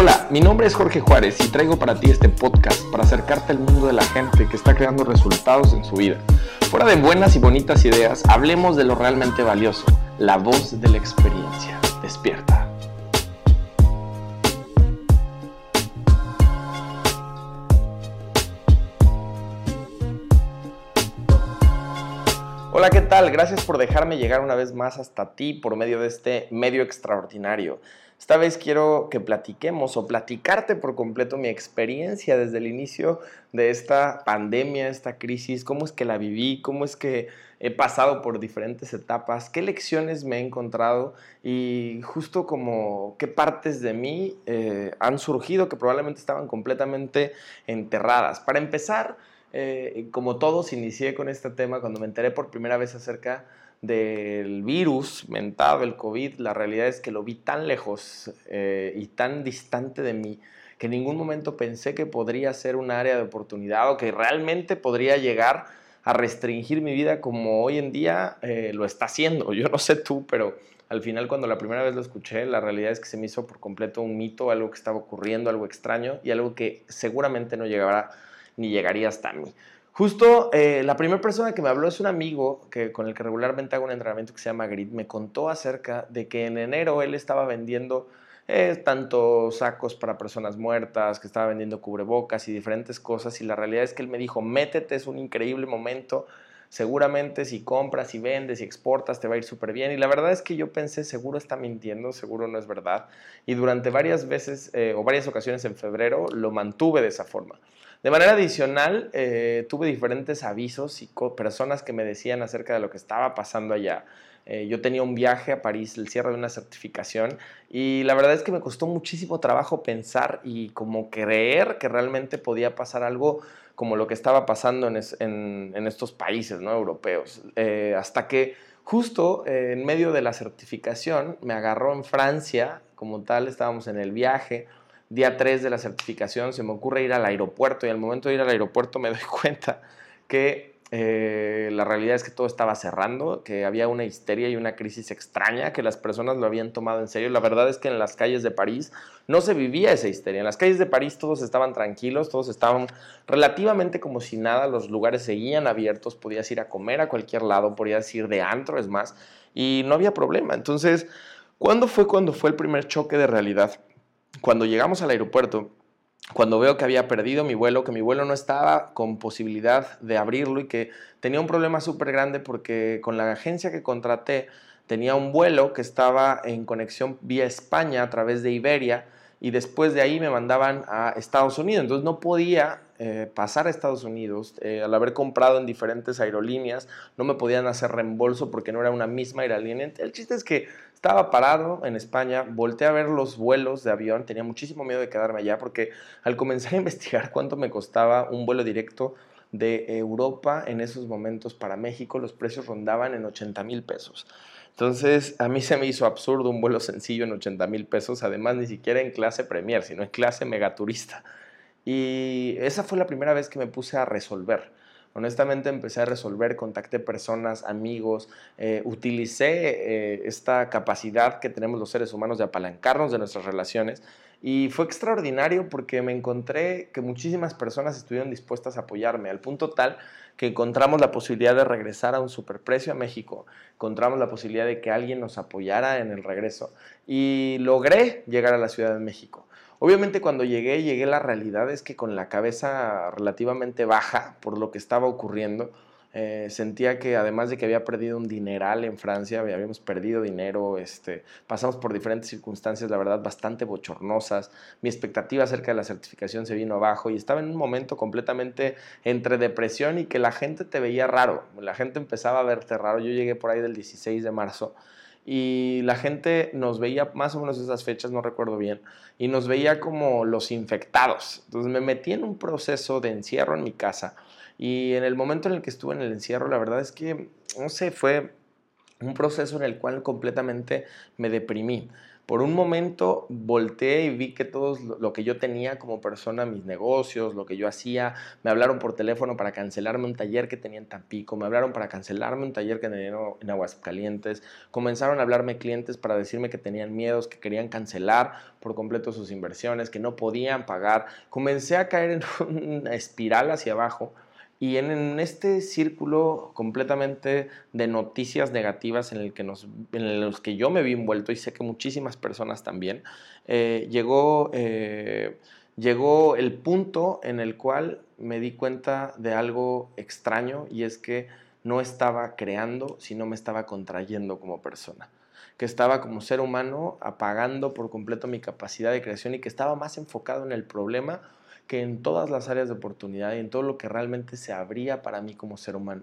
Hola, mi nombre es Jorge Juárez y traigo para ti este podcast para acercarte al mundo de la gente que está creando resultados en su vida. Fuera de buenas y bonitas ideas, hablemos de lo realmente valioso, la voz de la experiencia. Despierta. Hola, ¿qué tal? Gracias por dejarme llegar una vez más hasta ti por medio de este medio extraordinario. Esta vez quiero que platiquemos o platicarte por completo mi experiencia desde el inicio de esta pandemia, esta crisis, cómo es que la viví, cómo es que he pasado por diferentes etapas, qué lecciones me he encontrado y justo como qué partes de mí eh, han surgido que probablemente estaban completamente enterradas. Para empezar, eh, como todos, inicié con este tema cuando me enteré por primera vez acerca del virus mentado, el COVID, la realidad es que lo vi tan lejos eh, y tan distante de mí que en ningún momento pensé que podría ser un área de oportunidad o que realmente podría llegar a restringir mi vida como hoy en día eh, lo está haciendo. Yo no sé tú, pero al final cuando la primera vez lo escuché, la realidad es que se me hizo por completo un mito, algo que estaba ocurriendo, algo extraño y algo que seguramente no llegará ni llegaría hasta mí. Justo eh, la primera persona que me habló es un amigo que, con el que regularmente hago un entrenamiento que se llama Grit. Me contó acerca de que en enero él estaba vendiendo eh, tanto sacos para personas muertas, que estaba vendiendo cubrebocas y diferentes cosas. Y la realidad es que él me dijo, métete, es un increíble momento. Seguramente si compras y vendes y exportas te va a ir súper bien. Y la verdad es que yo pensé, seguro está mintiendo, seguro no es verdad. Y durante varias veces eh, o varias ocasiones en febrero lo mantuve de esa forma. De manera adicional, eh, tuve diferentes avisos y personas que me decían acerca de lo que estaba pasando allá. Eh, yo tenía un viaje a París, el cierre de una certificación, y la verdad es que me costó muchísimo trabajo pensar y como creer que realmente podía pasar algo como lo que estaba pasando en, estos países ¿no? europeos. Eh, hasta que justo en medio de la certificación me agarró en Francia, como tal, estábamos en el viaje, día 3 de la certificación se me ocurre ir al aeropuerto y al momento de ir al aeropuerto me doy cuenta que eh, la realidad es que todo estaba cerrando, que había una histeria y una crisis extraña, que las personas lo habían tomado en serio. La verdad es que en las calles de París no se vivía esa histeria. En las calles de París todos estaban tranquilos, todos estaban relativamente como si nada, los lugares seguían abiertos, podías ir a comer a cualquier lado, podías ir de antro, es más, y no había problema. Entonces, ¿cuándo fue cuando fue el primer choque de realidad? Cuando llegamos al aeropuerto, cuando veo que había perdido mi vuelo, que mi vuelo no estaba con posibilidad de abrirlo y que tenía un problema súper grande porque con la agencia que contraté tenía un vuelo que estaba en conexión vía España a través de Iberia y después de ahí me mandaban a Estados Unidos. Entonces no podía eh, pasar a Estados Unidos. Eh, al haber comprado en diferentes aerolíneas, no me podían hacer reembolso porque no era una misma aerolínea. El chiste es que estaba parado en España, volteé a ver los vuelos de avión, tenía muchísimo miedo de quedarme allá porque al comenzar a investigar cuánto me costaba un vuelo directo de Europa en esos momentos para México, los precios rondaban en 80 mil pesos. Entonces, a mí se me hizo absurdo un vuelo sencillo en 80 mil pesos, además ni siquiera en clase Premier, sino en clase megaturista. Y esa fue la primera vez que me puse a resolver. Honestamente empecé a resolver, contacté personas, amigos, eh, utilicé eh, esta capacidad que tenemos los seres humanos de apalancarnos de nuestras relaciones y fue extraordinario porque me encontré que muchísimas personas estuvieron dispuestas a apoyarme al punto tal que encontramos la posibilidad de regresar a un superprecio a México, encontramos la posibilidad de que alguien nos apoyara en el regreso y logré llegar a la Ciudad de México. Obviamente cuando llegué, llegué la realidad es que con la cabeza relativamente baja por lo que estaba ocurriendo, eh, sentía que además de que había perdido un dineral en Francia, habíamos perdido dinero, este, pasamos por diferentes circunstancias, la verdad, bastante bochornosas. Mi expectativa acerca de la certificación se vino abajo y estaba en un momento completamente entre depresión y que la gente te veía raro. La gente empezaba a verte raro. Yo llegué por ahí del 16 de marzo y la gente nos veía más o menos esas fechas, no recuerdo bien, y nos veía como los infectados. Entonces me metí en un proceso de encierro en mi casa y en el momento en el que estuve en el encierro, la verdad es que, no sé, fue un proceso en el cual completamente me deprimí. Por un momento volteé y vi que todo lo que yo tenía como persona, mis negocios, lo que yo hacía, me hablaron por teléfono para cancelarme un taller que tenía en Tampico, me hablaron para cancelarme un taller que tenía en Aguascalientes, comenzaron a hablarme clientes para decirme que tenían miedos, que querían cancelar por completo sus inversiones, que no podían pagar. Comencé a caer en una espiral hacia abajo y en, este círculo completamente de noticias negativas en, el que nos, en los que yo me vi envuelto y sé que muchísimas personas también, eh, llegó, eh, llegó el punto en el cual me di cuenta de algo extraño y es que no estaba creando, sino me estaba contrayendo como persona que estaba como ser humano apagando por completo mi capacidad de creación y que estaba más enfocado en el problema que en todas las áreas de oportunidad y en todo lo que realmente se abría para mí como ser humano.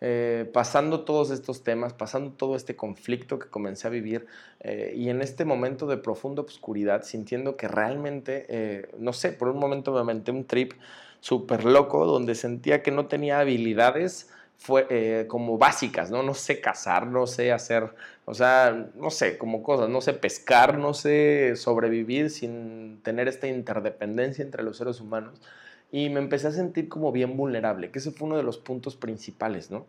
Eh, pasando todos estos temas, pasando todo este conflicto que comencé a vivir eh, y en este momento de profunda oscuridad, sintiendo que realmente, eh, no sé, por un momento me aventé un trip súper loco donde sentía que no tenía habilidades fue, eh, como básicas, ¿no? No sé cazar, no sé hacer, o sea, no sé, como cosas, no sé pescar, no sé sobrevivir sin tener esta interdependencia entre los seres humanos. Y me empecé a sentir como bien vulnerable, que ese fue uno de los puntos principales, ¿no?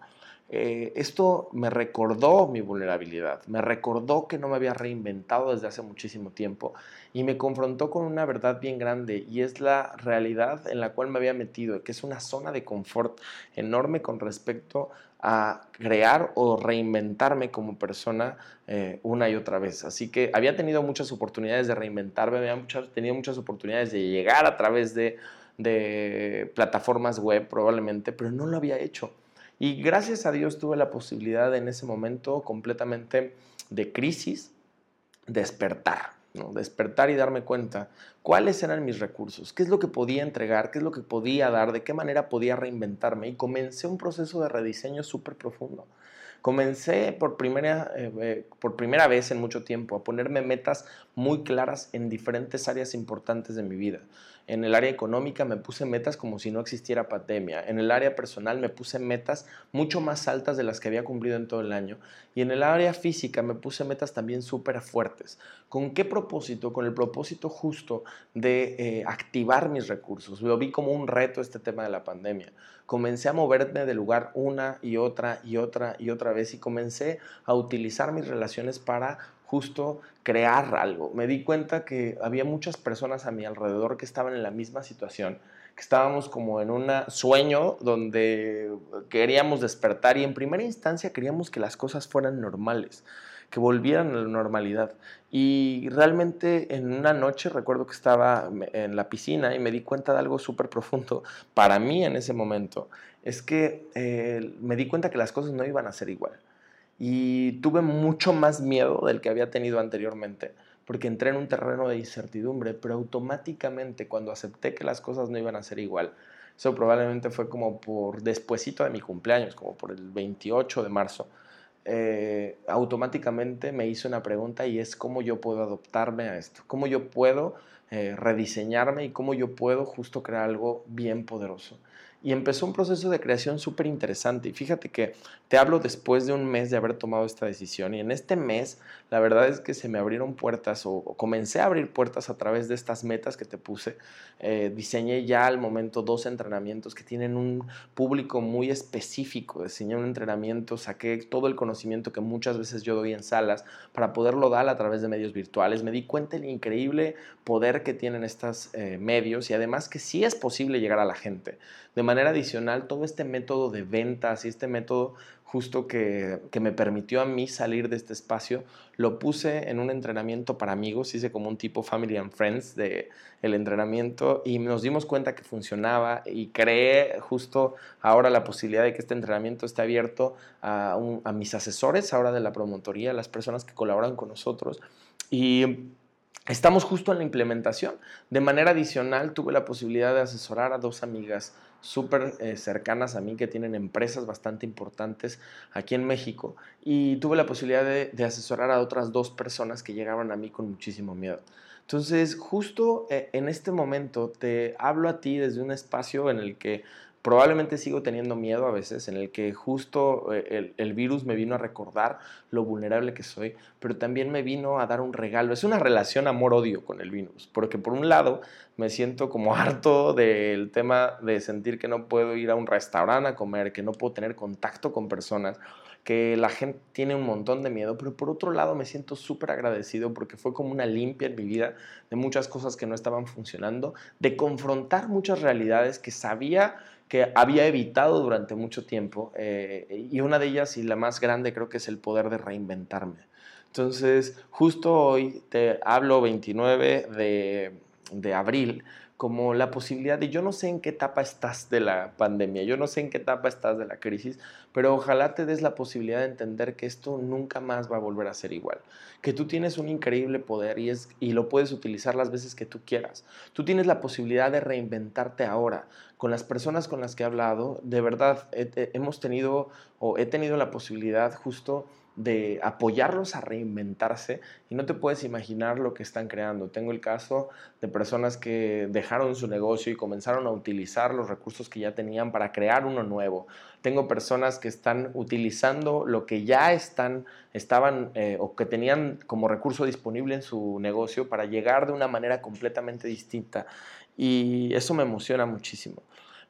Eh, esto me recordó mi vulnerabilidad, me recordó que no me había reinventado desde hace muchísimo tiempo y me confrontó con una verdad bien grande y es la realidad en la cual me había metido, que es una zona de confort enorme con respecto a crear o reinventarme como persona eh, una y otra vez. Así que había tenido muchas oportunidades de reinventarme, había tenido muchas oportunidades de llegar a través de plataformas web probablemente, pero no lo había hecho. Y gracias a Dios tuve la posibilidad en ese momento completamente de crisis, despertar, ¿no? despertar y darme cuenta cuáles eran mis recursos, qué es lo que podía entregar, qué es lo que podía dar, de qué manera podía reinventarme. Y comencé un proceso de rediseño súper profundo. Comencé por primera, eh, eh, por primera vez en mucho tiempo a ponerme metas muy claras en diferentes áreas importantes de mi vida. En el área económica me puse metas como si no existiera pandemia. En el área personal me puse metas mucho más altas de las que había cumplido en todo el año. Y en el área física me puse metas también súper fuertes. ¿Con qué propósito? Con el propósito justo de eh, activar mis recursos. Lo vi como un reto este tema de la pandemia. Comencé a moverme de lugar una y otra y otra y otra vez y comencé a utilizar mis relaciones para justo crear algo. Me di cuenta que había muchas personas a mi alrededor que estaban en la misma situación, que estábamos como en un sueño donde queríamos despertar y en primera instancia queríamos que las cosas fueran normales, que volvieran a la normalidad. Y realmente en una noche recuerdo que estaba en la piscina y me di cuenta de algo súper profundo para mí en ese momento. Es que eh, me di cuenta que las cosas no iban a ser igual y tuve mucho más miedo del que había tenido anteriormente, porque entré en un terreno de incertidumbre, pero automáticamente cuando acepté que las cosas no iban a ser igual, eso probablemente fue como por despuesito de mi cumpleaños, como por el 28 de marzo, eh, automáticamente me hice una pregunta y es cómo yo puedo adoptarme a esto, cómo yo puedo eh, rediseñarme y cómo yo puedo justo crear algo bien poderoso y empezó un proceso de creación súper interesante. Y fíjate que te hablo después de un mes de haber tomado esta decisión y en este mes la verdad es que se me abrieron puertas o, comencé a abrir puertas a través de estas metas que te puse. Eh, diseñé ya al momento dos entrenamientos que tienen un público muy específico. Diseñé un entrenamiento, saqué todo el conocimiento que muchas veces yo doy en salas para poderlo dar a través de medios virtuales. Me di cuenta del increíble poder que tienen estos eh, medios y además que sí es posible llegar a la gente. De manera adicional, todo este método de ventas y este método justo que, me permitió a mí salir de este espacio, lo puse en un entrenamiento para amigos, hice como un tipo Family and Friends de el entrenamiento y nos dimos cuenta que funcionaba y creé justo ahora la posibilidad de que este entrenamiento esté abierto a, a mis asesores ahora de la promotoría, a las personas que colaboran con nosotros. Y Estamos justo en la implementación. De manera adicional, tuve la posibilidad de asesorar a dos amigas súper eh, cercanas a mí que tienen empresas bastante importantes aquí en México y tuve la posibilidad de, asesorar a otras dos personas que llegaban a mí con muchísimo miedo. Entonces, justo eh, en este momento te hablo a ti desde un espacio en el que Probablemente sigo teniendo miedo a veces en el que justo eh, el, virus me vino a recordar lo vulnerable que soy, pero también me vino a dar un regalo. Es una relación amor-odio con el virus, porque por un lado me siento como harto del tema de sentir que no puedo ir a un restaurante a comer, que no puedo tener contacto con personas que la gente tiene un montón de miedo, pero por otro lado me siento súper agradecido porque fue como una limpia en mi vida de muchas cosas que no estaban funcionando, de confrontar muchas realidades que sabía que había evitado durante mucho tiempo eh, y una de ellas y la más grande creo que es el poder de reinventarme. Entonces, justo hoy te hablo 29 de, de abril como la posibilidad de, yo no sé en qué etapa estás de la pandemia, yo no sé en qué etapa estás de la crisis, pero ojalá te des la posibilidad de entender que esto nunca más va a volver a ser igual, que tú tienes un increíble poder y, es, y lo puedes utilizar las veces que tú quieras. Tú tienes la posibilidad de reinventarte ahora. Con las personas con las que he hablado, de verdad, hemos tenido o he tenido la posibilidad justo de apoyarlos a reinventarse y no te puedes imaginar lo que están creando. Tengo el caso de personas que dejaron su negocio y comenzaron a utilizar los recursos que ya tenían para crear uno nuevo. Tengo personas que están utilizando lo que ya están, estaban eh, o que tenían como recurso disponible en su negocio para llegar de una manera completamente distinta. Y eso me emociona muchísimo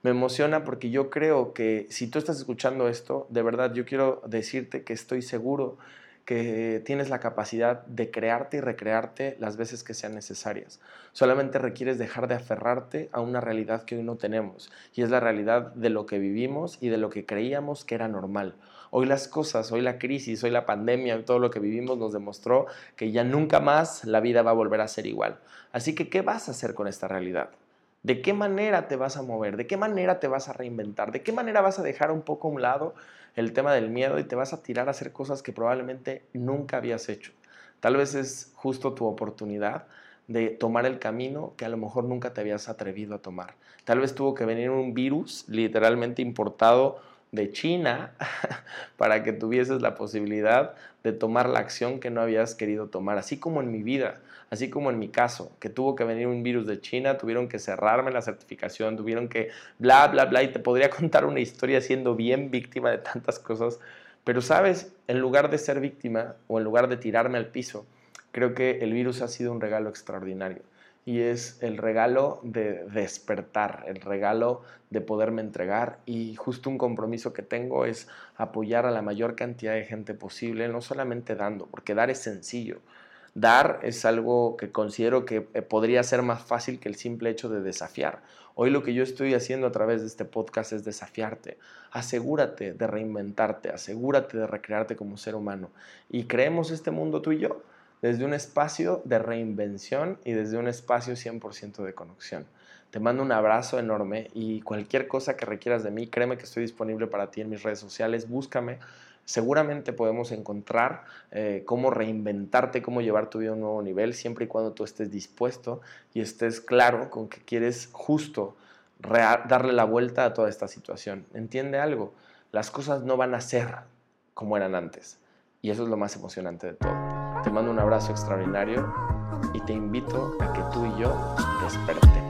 me emociona porque yo creo que si tú estás escuchando esto, de verdad yo quiero decirte que estoy seguro que tienes la capacidad de crearte y recrearte las veces que sean necesarias. Solamente requieres dejar de aferrarte a una realidad que hoy no tenemos, y es la realidad de lo que vivimos y de lo que creíamos que era normal. Hoy las cosas, hoy la crisis, hoy la pandemia, todo lo que vivimos nos demostró que ya nunca más la vida va a volver a ser igual. Así que, ¿qué vas a hacer con esta realidad? ¿De qué manera te vas a mover? ¿De qué manera te vas a reinventar? ¿De qué manera vas a dejar un poco a un lado el tema del miedo y te vas a tirar a hacer cosas que probablemente nunca habías hecho? Tal vez es justo tu oportunidad de tomar el camino que a lo mejor nunca te habías atrevido a tomar. Tal vez tuvo que venir un virus literalmente importado de China para que tuvieses la posibilidad de tomar la acción que no habías querido tomar, así como en mi vida, así como en mi caso, que tuvo que venir un virus de China, tuvieron que cerrarme la certificación, tuvieron que bla, bla, bla, y te podría contar una historia siendo bien víctima de tantas cosas, pero sabes, en lugar de ser víctima o en lugar de tirarme al piso, creo que el virus ha sido un regalo extraordinario. Y es el regalo de despertar, el regalo de poderme entregar. Y justo un compromiso que tengo es apoyar a la mayor cantidad de gente posible, no solamente dando, porque dar es sencillo. Dar es algo que considero que eh, podría ser más fácil que el simple hecho de desafiar. Hoy lo que yo estoy haciendo a través de este podcast es desafiarte. Asegúrate de reinventarte, asegúrate de recrearte como ser humano. Y creemos este mundo tú y yo desde un espacio de reinvención y desde un espacio 100% de conexión. Te mando un abrazo enorme y cualquier cosa que requieras de mí, créeme que estoy disponible para ti en mis redes sociales, búscame. Seguramente podemos encontrar eh, cómo reinventarte, cómo llevar tu vida a un nuevo nivel, siempre y cuando tú estés dispuesto y estés claro con que quieres justo darle la vuelta a toda esta situación. Entiende algo, las cosas no van a ser como eran antes y eso es lo más emocionante de todo. Te mando un abrazo extraordinario y te invito a que tú y yo despertemos.